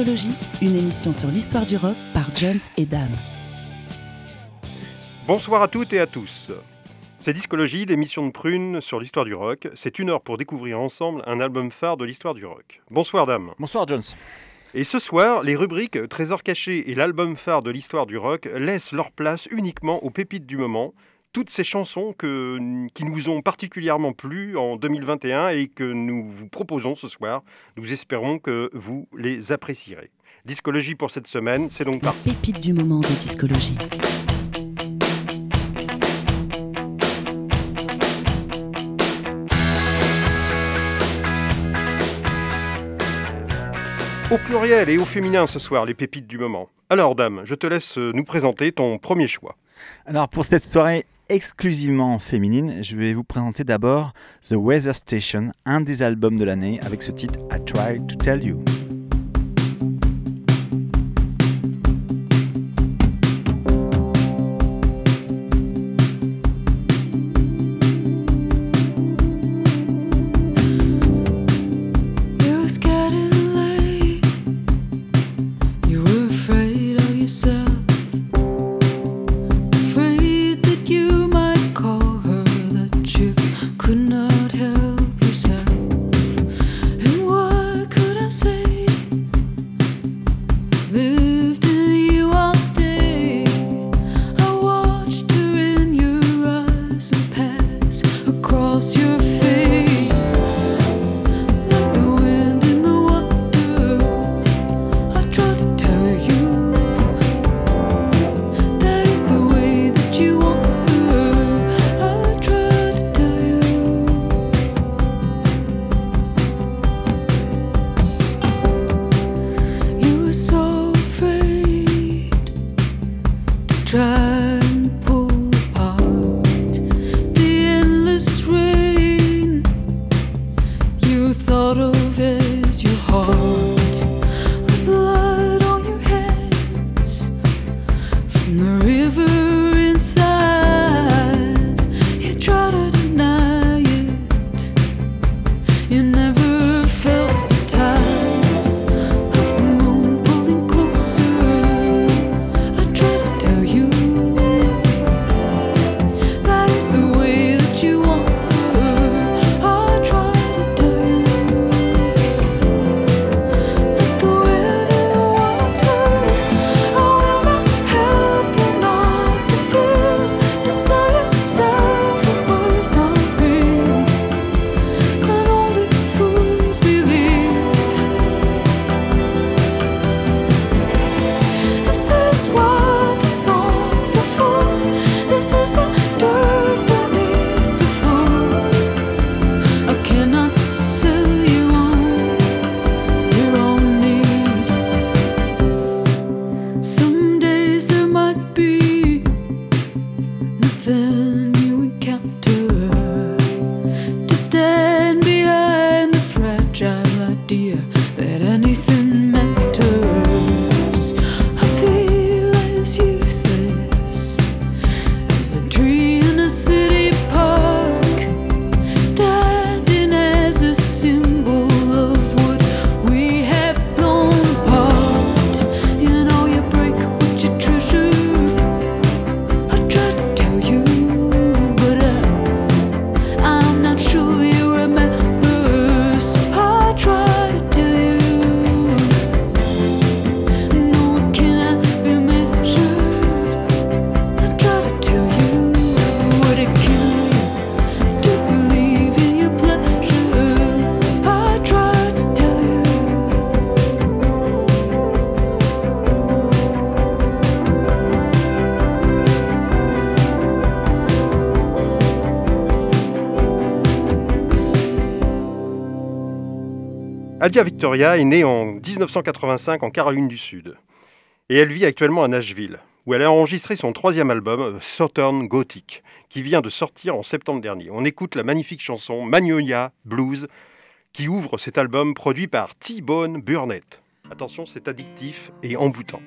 Discologie, une émission sur l'histoire du rock par Jones et Dame. Bonsoir à toutes et à tous. C'est Discologie, l'émission de Prune sur l'histoire du rock. C'est une heure pour découvrir ensemble un album phare de l'histoire du rock. Bonsoir Dame. Bonsoir Jones. Et ce soir, les rubriques Trésor caché et l'album phare de l'histoire du rock laissent leur place uniquement aux pépites du moment, toutes ces chansons que, qui nous ont particulièrement plu en 2021 et que nous vous proposons ce soir. Nous espérons que vous les apprécierez. Discologie pour cette semaine, c'est donc par Pépite du moment de discologie. au pluriel et au féminin ce soir, les pépites du moment. Alors, dame, je te laisse nous présenter ton premier choix. Alors, pour cette soirée exclusivement féminine, je vais vous présenter d'abord The Weather Station, un des albums de l'année avec ce titre I Try to Tell You. Adia Victoria est née en 1985 en Caroline du Sud. Et elle vit actuellement à Nashville, où elle a enregistré son troisième album, Southern Gothic, qui vient de sortir en septembre dernier. On écoute la magnifique chanson Magnolia Blues, qui ouvre cet album produit par T-Bone Burnett. Attention, c'est addictif et emboutant.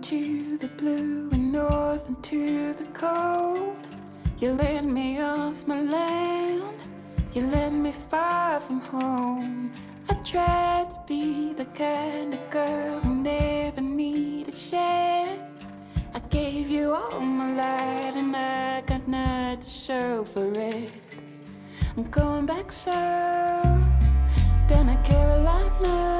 Into the blue and north into the cold. You led me off my land, you led me far from home. I tried to be the kind of girl who never needed share. I gave you all my light and I got nothing to show for it. I'm going back south, down to Carolina.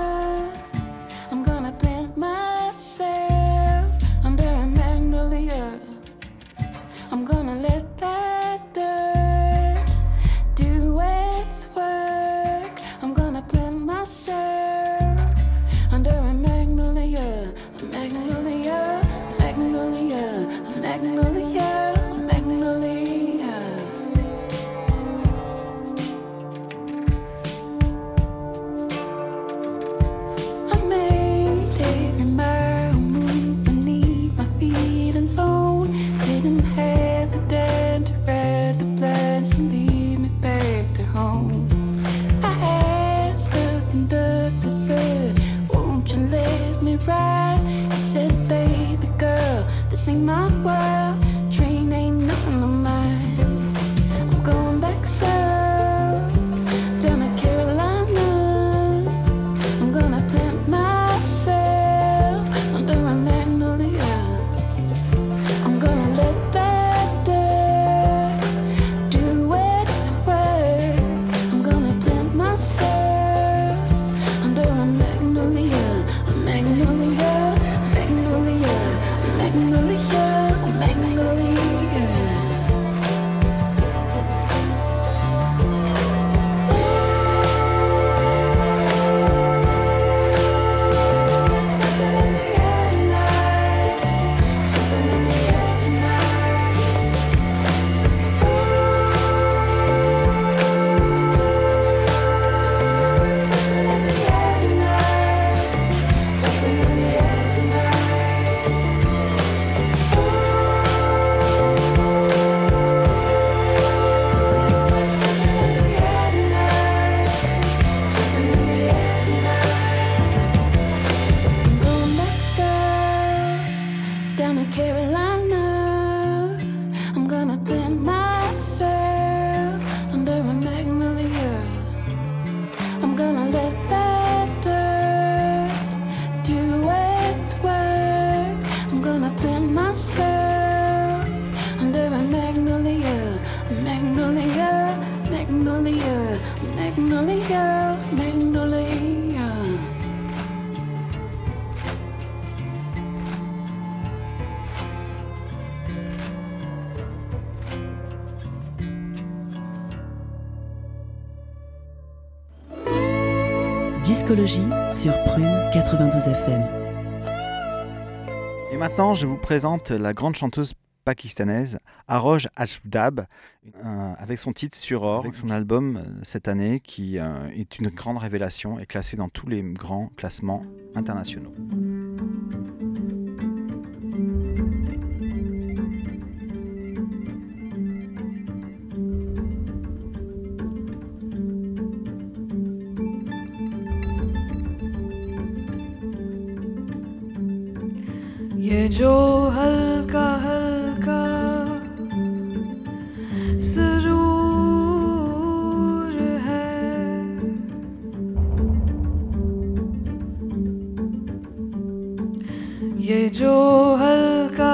Je vous présente la grande chanteuse pakistanaise Aroj Ashdab euh, avec son titre Sur Or, avec son album euh, cette année qui euh, est une grande révélation et classé dans tous les grands classements internationaux. जो हल्का हल्का सरूर है। ये जो हल्का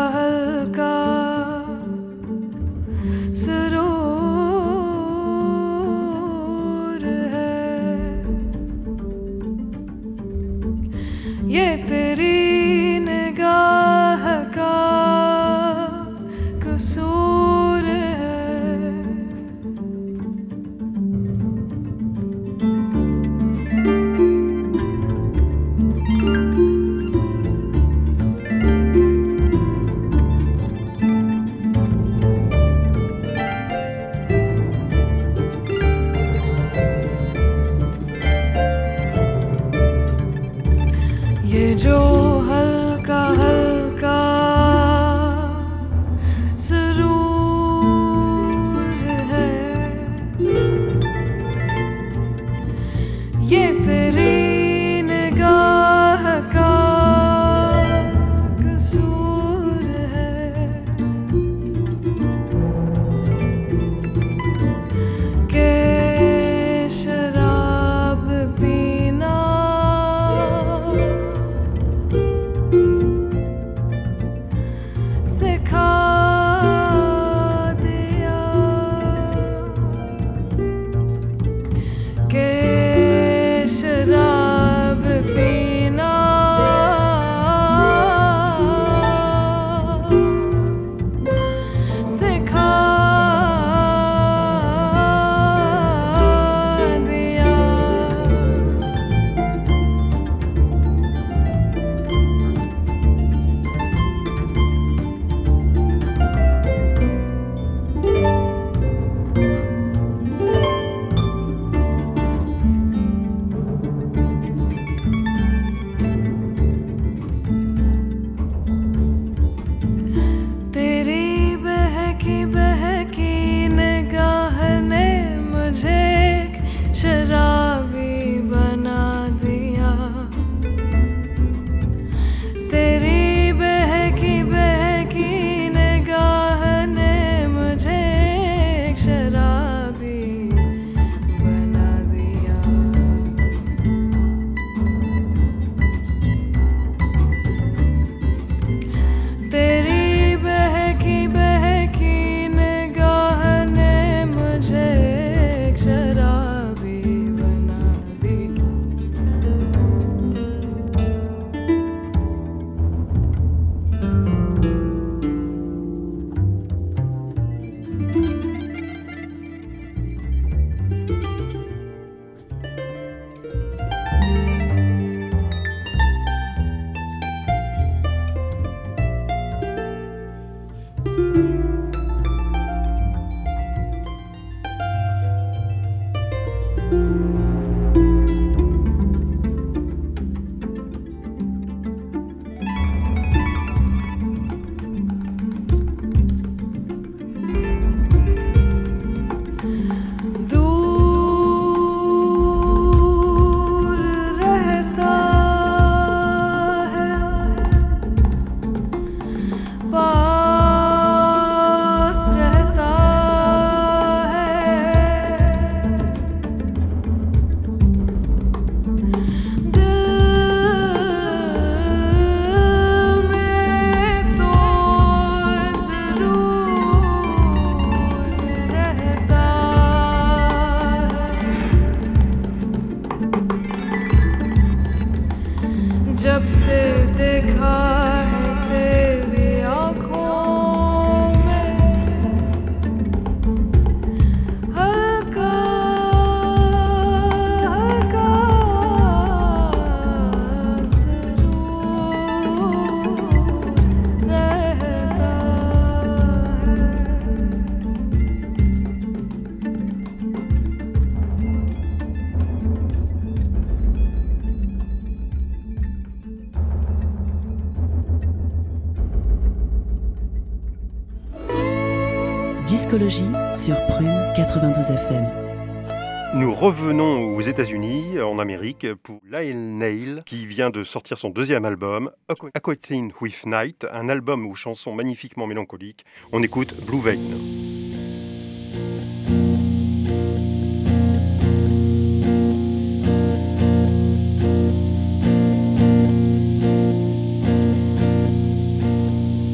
pour Lyle Nail, qui vient de sortir son deuxième album, Aqu- Aquating with Night, un album aux chansons magnifiquement mélancoliques. On écoute Blue Vein.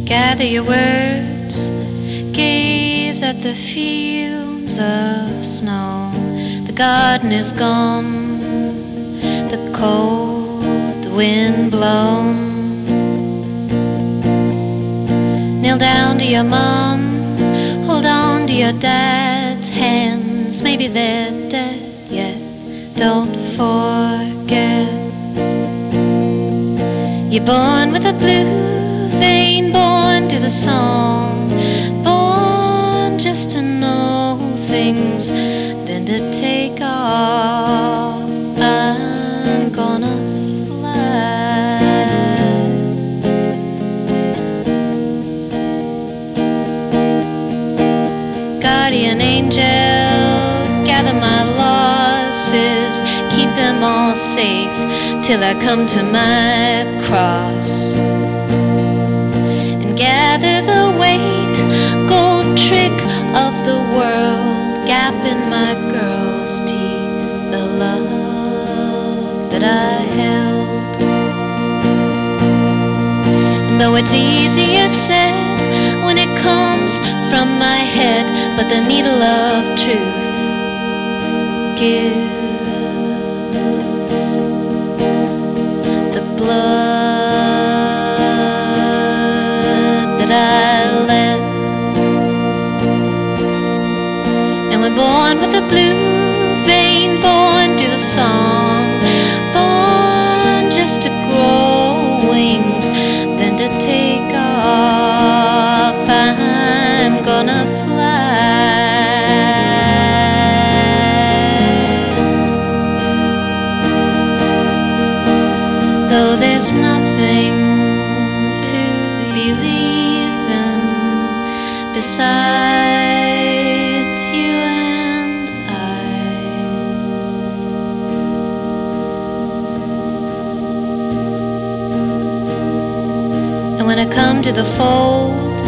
Gather your words, gaze at the fields of snow. The garden is gone, the cold wind blown. Kneel down to your mom, hold on to your dad's hands. Maybe they're dead yet, don't forget. You're born with a blue vein, born to the song, born just to know things, then to take till I come to my cross and gather the weight, gold trick of the world, gap in my girl's teeth, the love that I held. And though it's easier said when it comes from my head, but the needle of truth gives blood that I let. And we're born with a blue vein, born to the song, born just to grow wings, then to take off. I'm gonna Though there's nothing to believe in besides you and I. And when I come to the fold,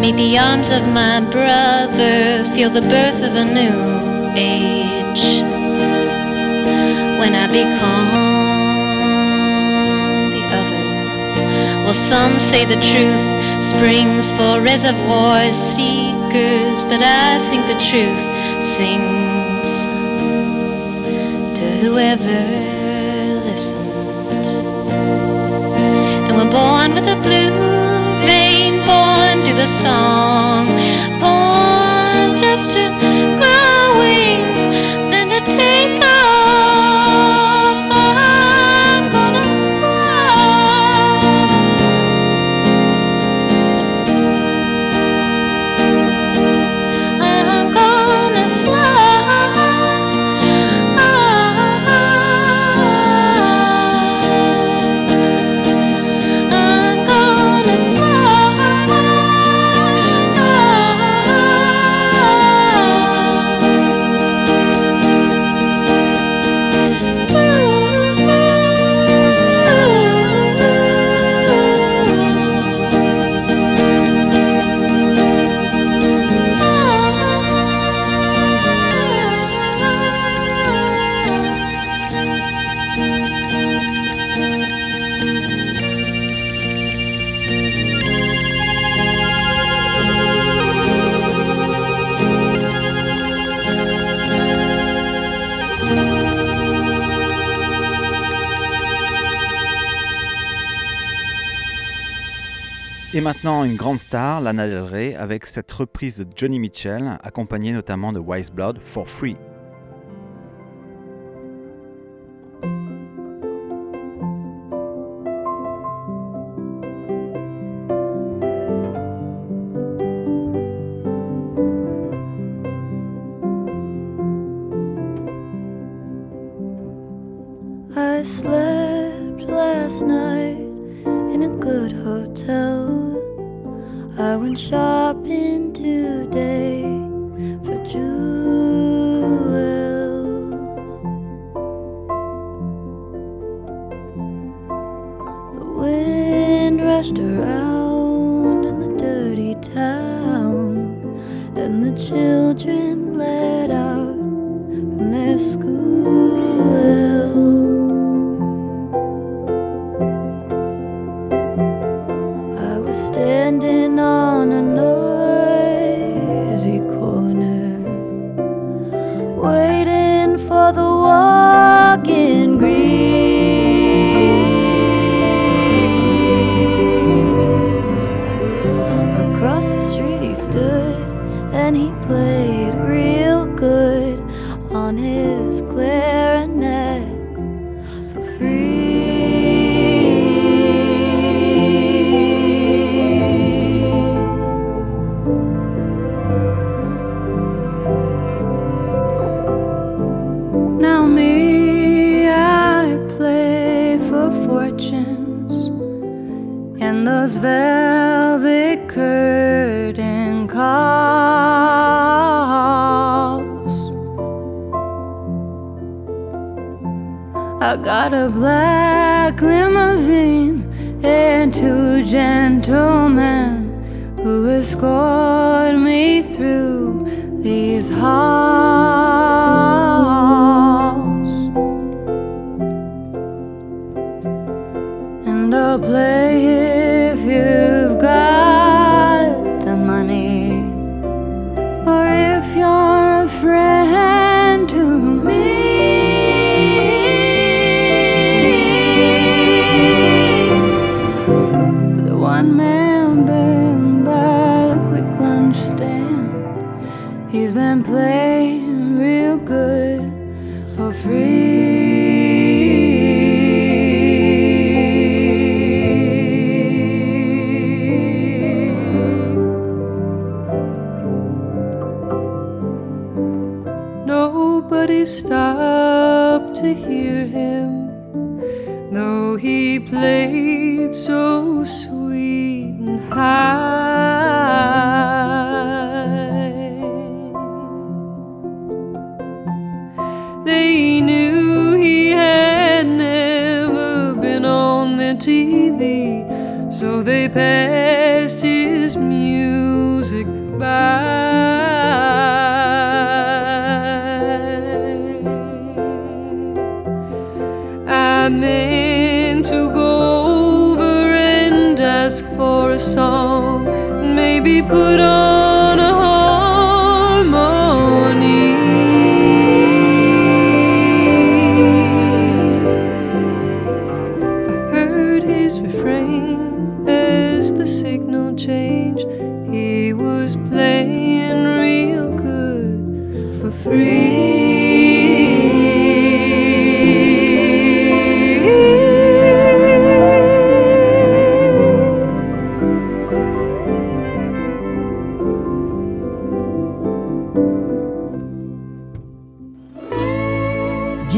meet the arms of my brother, feel the birth of a new age. When I become well, some say the truth springs for reservoir seekers, but I think the truth sings to whoever listens. And we're born with a blue vein, born to the song, born just to grow wings, then to take Et maintenant, une grande star, Lana Del Rey, avec cette reprise de Johnny Mitchell, accompagnée notamment de Wise Blood for Free. one sharp play it.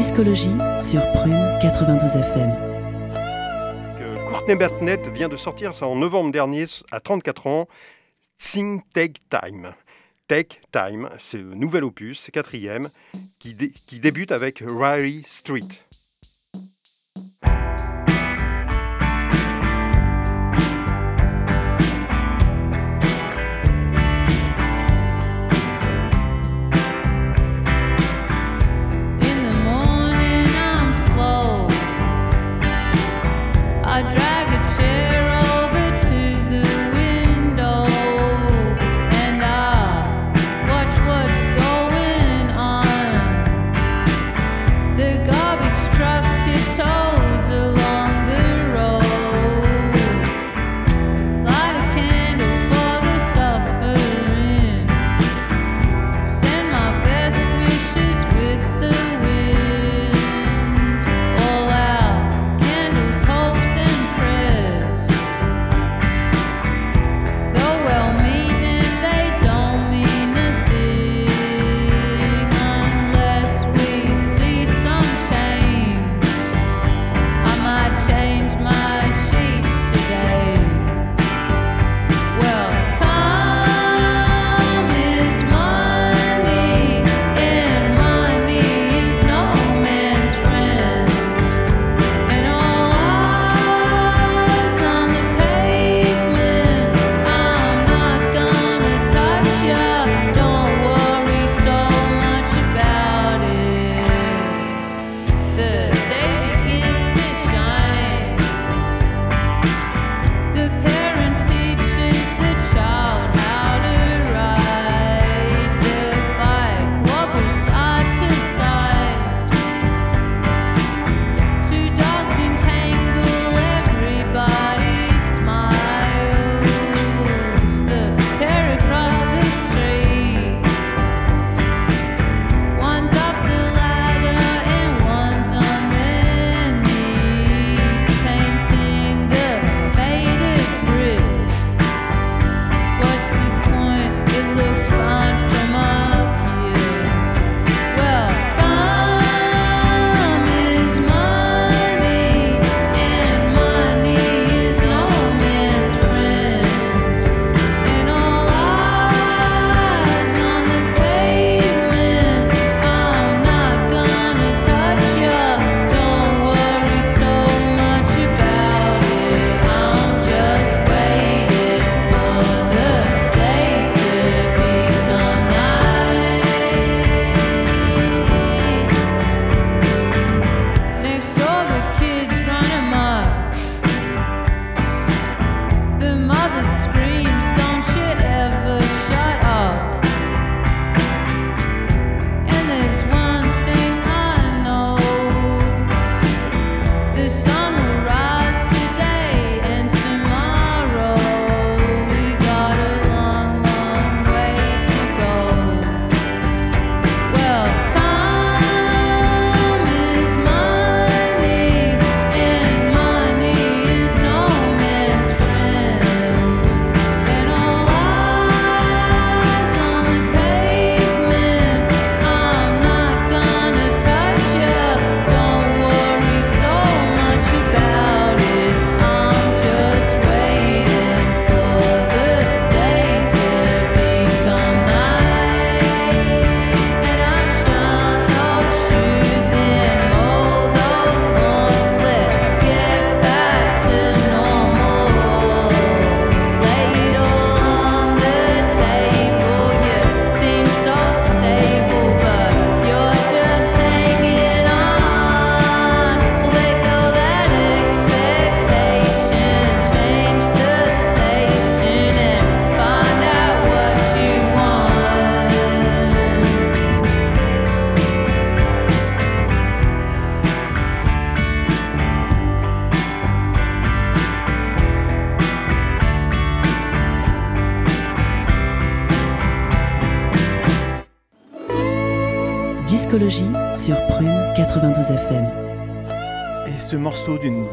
Discologie sur Prune 92 FM. Courtney Bertnett vient de sortir en novembre dernier à 34 ans, Sing Take Time. Take Time, c'est le nouvel opus, quatrième, qui, qui débute avec Riley Street.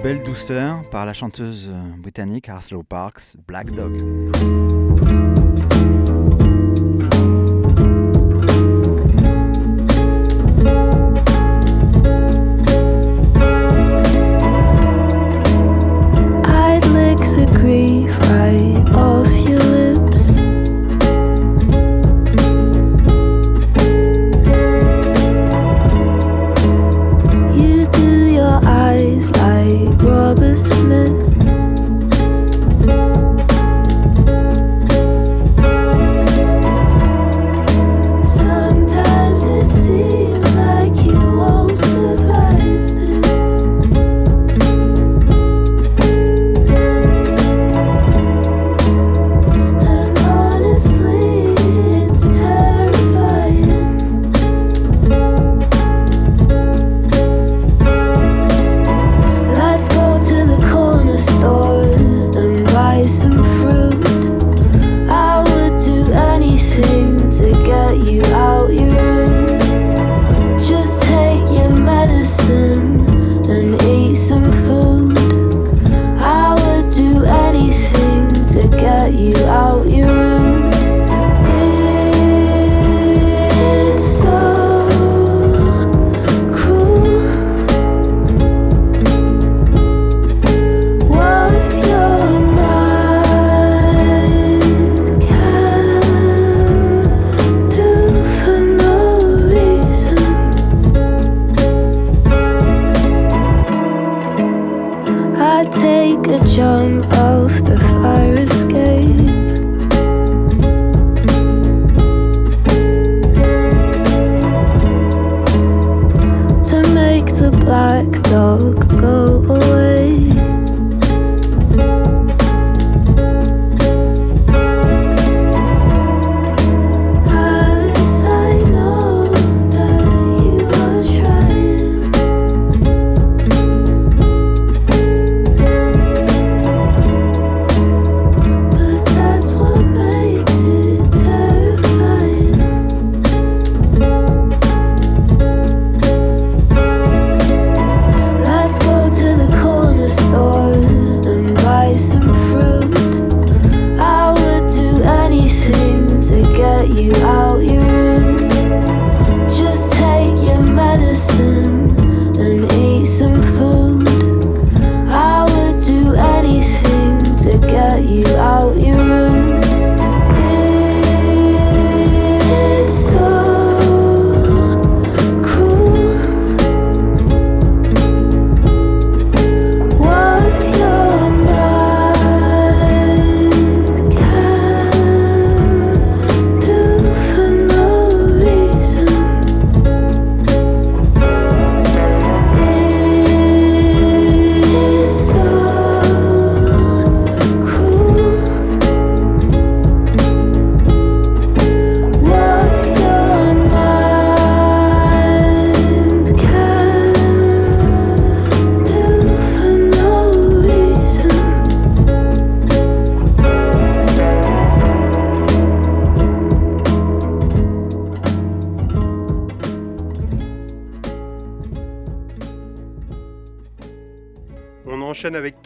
Belle douceur par la chanteuse euh, britannique Harslow Parks, Black Dog.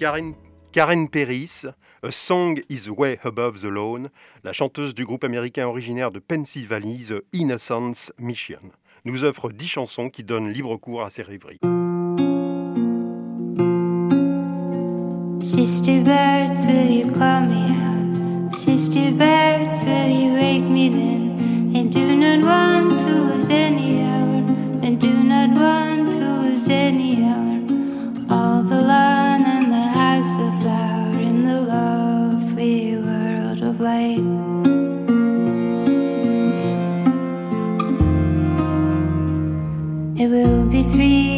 Karen, Karen Perris, A Song is Way Above the Lawn, la chanteuse du groupe américain originaire de Pennsylvanie, The Innocence Mission, nous offre dix chansons qui donnent libre cours à ses rêveries. Sister birds, will you call me out? Sister birds, will you wake me then? And do not want to lose any hour. And do not want to lose any hour. All the land It will be free.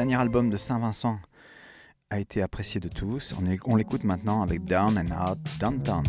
Dernier album de Saint-Vincent a été apprécié de tous. On, l'écoute maintenant avec Down and Out Downtown.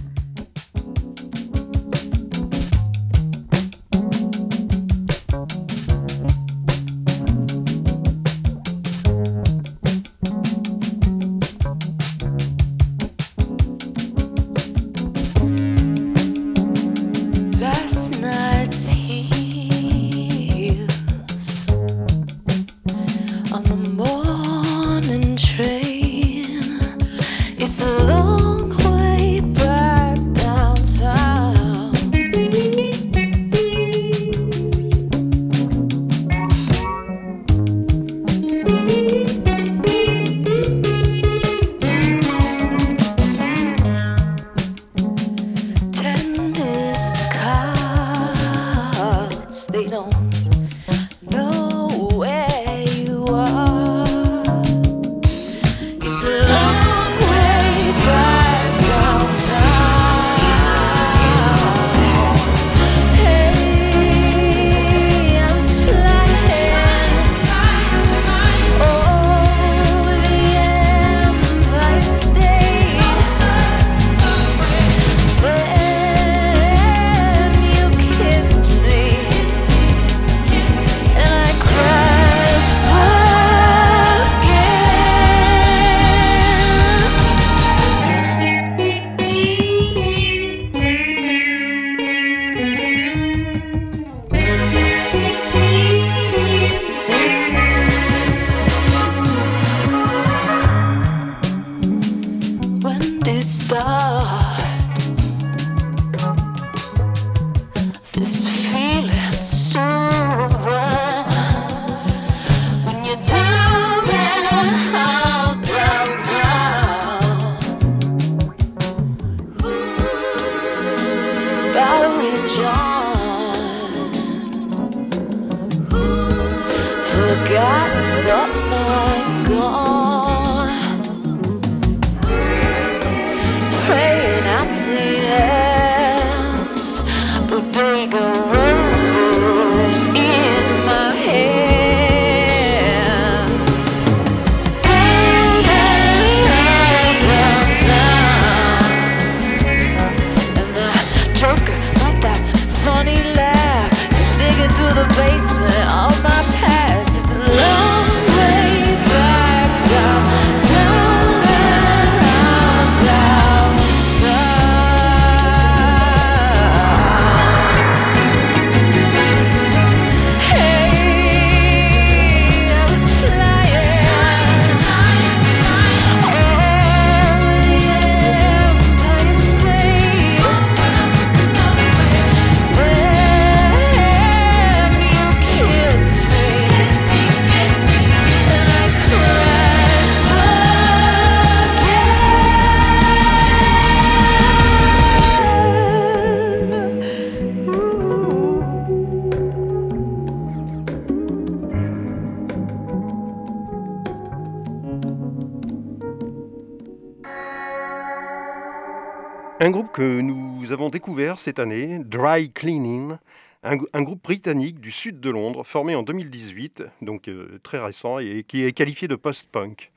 Dry Cleaning, un, un groupe britannique du sud de Londres, formé en 2018, donc euh, très récent, et qui est qualifié de post-punk.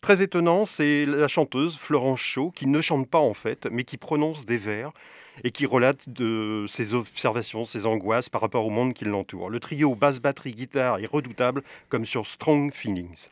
Très étonnant, c'est la chanteuse Florence Shaw, qui ne chante pas en fait, mais qui prononce des vers et qui relate de ses observations, ses angoisses par rapport au monde qui l'entoure. Le trio basse, batterie, guitare est redoutable, comme sur Strong Feelings.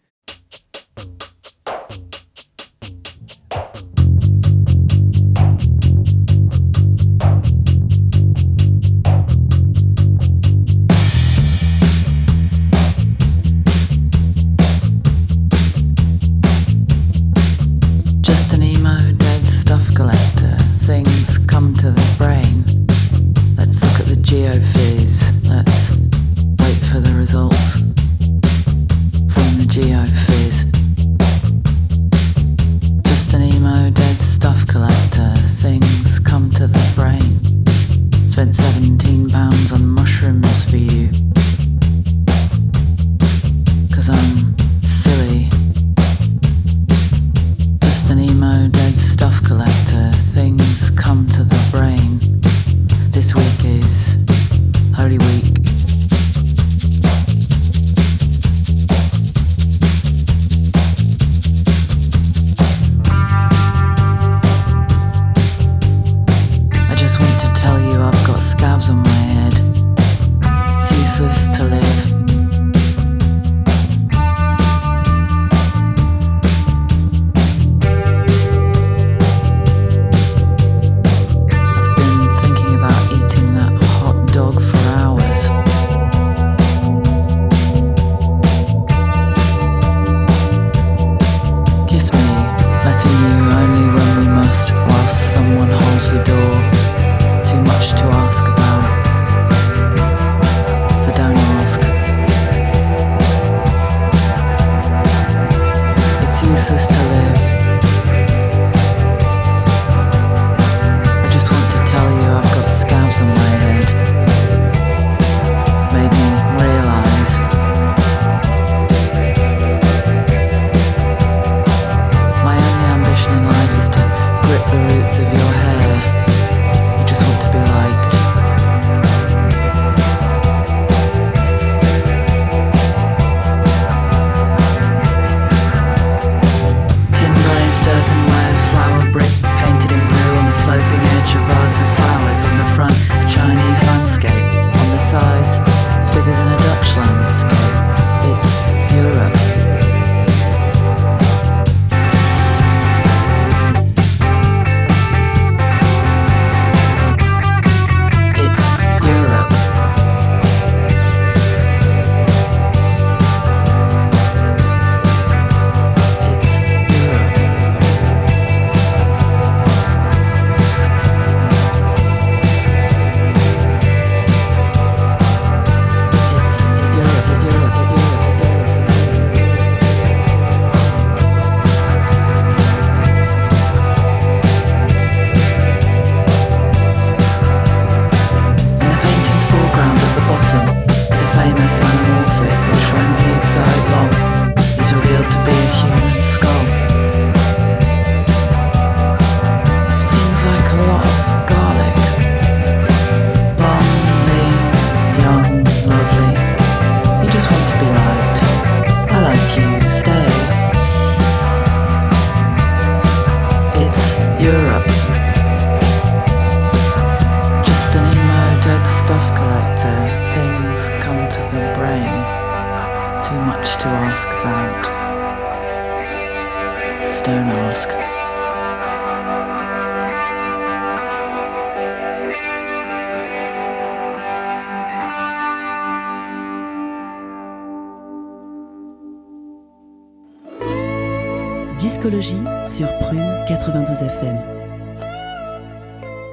psychologie sur Prune 92 FM.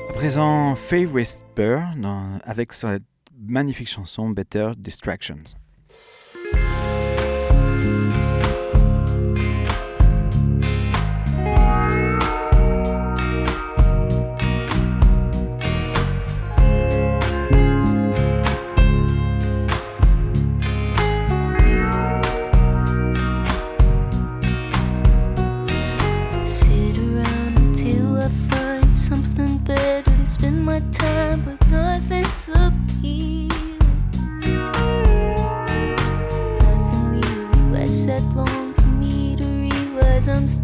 À présent, Faye Whisper avec sa magnifique chanson Better Distractions.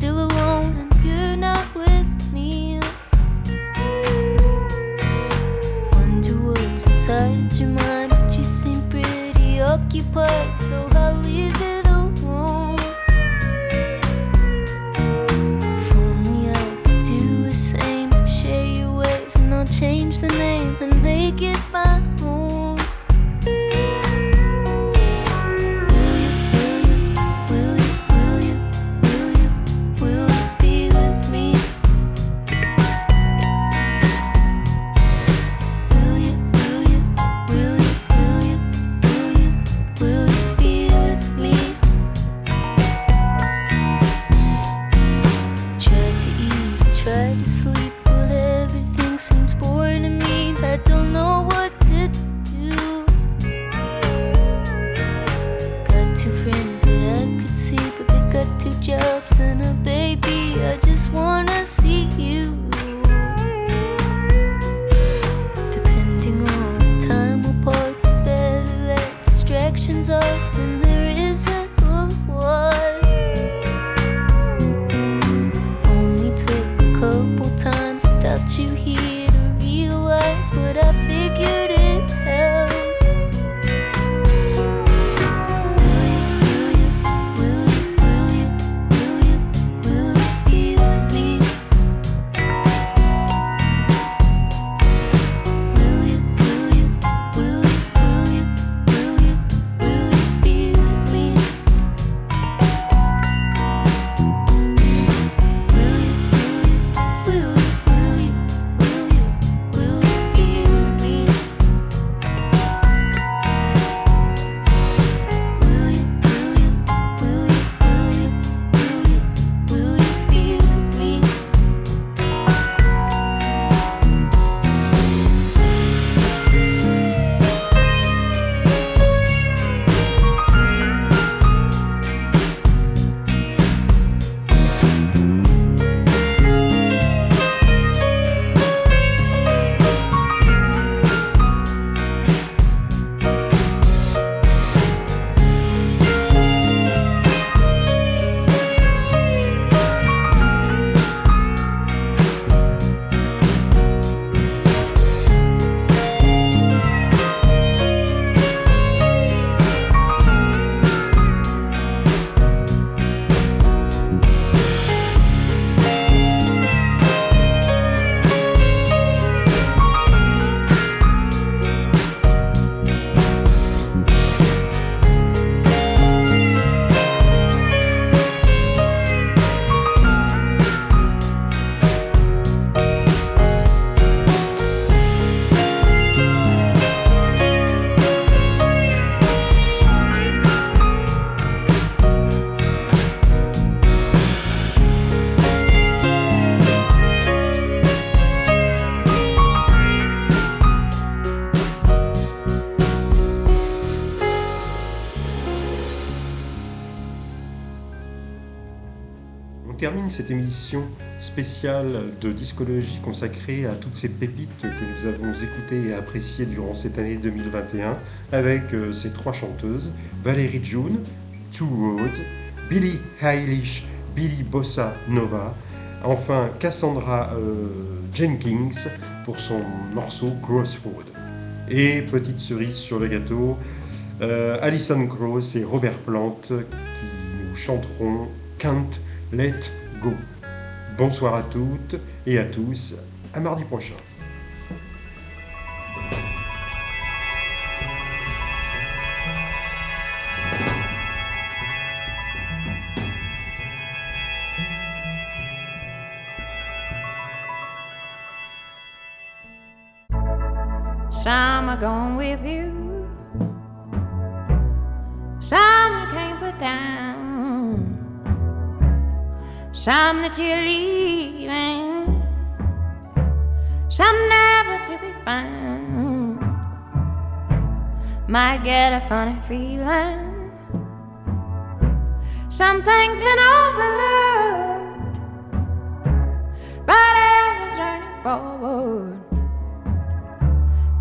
still alone and you're not with me. Wonder what's inside your mind, but you seem pretty occupied, so I'll leave it alone. If only I could do the same, share your ways and I'll change the name. Cette émission spéciale de discologie consacrée à toutes ces pépites que nous avons écoutées et appréciées durant cette année 2021 avec euh, ces trois chanteuses, Valérie June, Two Roads, Billie Eilish, Billy Bossa Nova, enfin Cassandra euh, Jenkins pour son morceau Crossroad. Et petite cerise sur le gâteau, euh, Alison Krauss et Robert Plant qui nous chanteront Can't Let Go. Bonsoir à toutes et à tous, à mardi prochain. Some are going with you. Some you can't put down. Some that you're leaving. Some never to be found. Might get a funny feeling. Some things been overlooked. But every journey forward.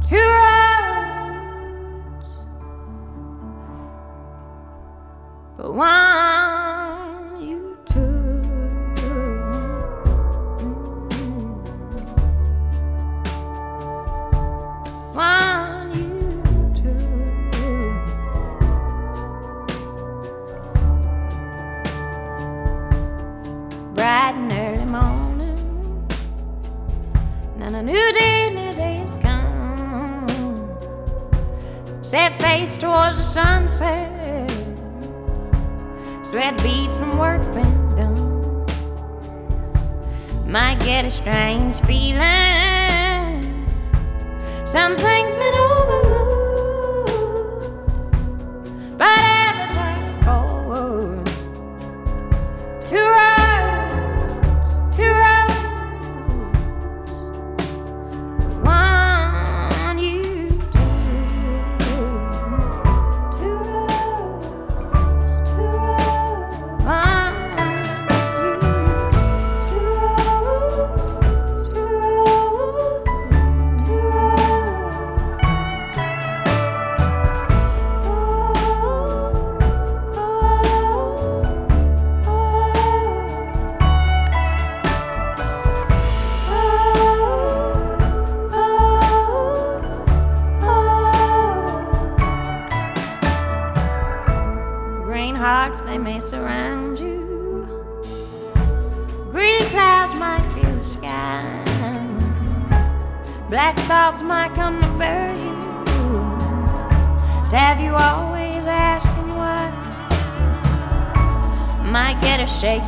Two roads, but one sunset. Sweat beads from work been done. Might get a strange feeling. Something's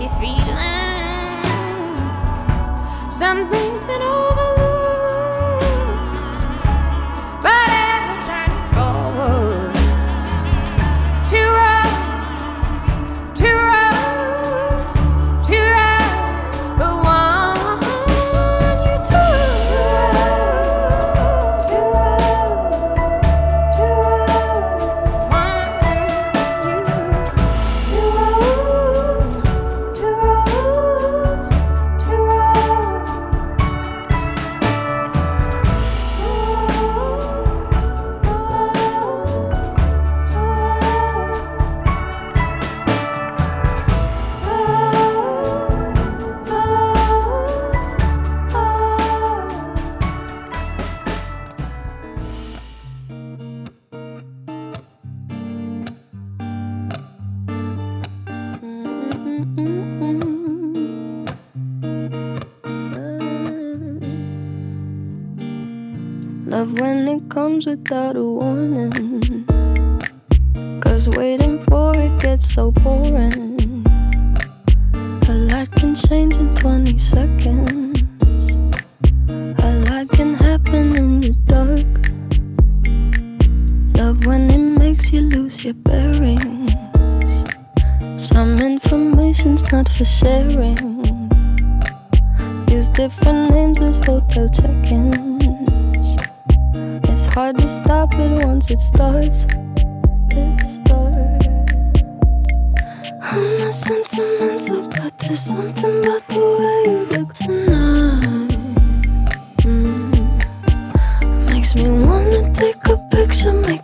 Tiffy. Comes without a warning. Cause waiting for it gets so boring. A lot can change in 20 seconds. A lot can happen in the dark. Love when it makes you lose your bearings. Some information's not for sharing. Use different names at hotel check ins hard to stop it once it starts. It starts. I'm not sentimental, but there's something about the way you look tonight. Mm. Makes me wanna take a picture, make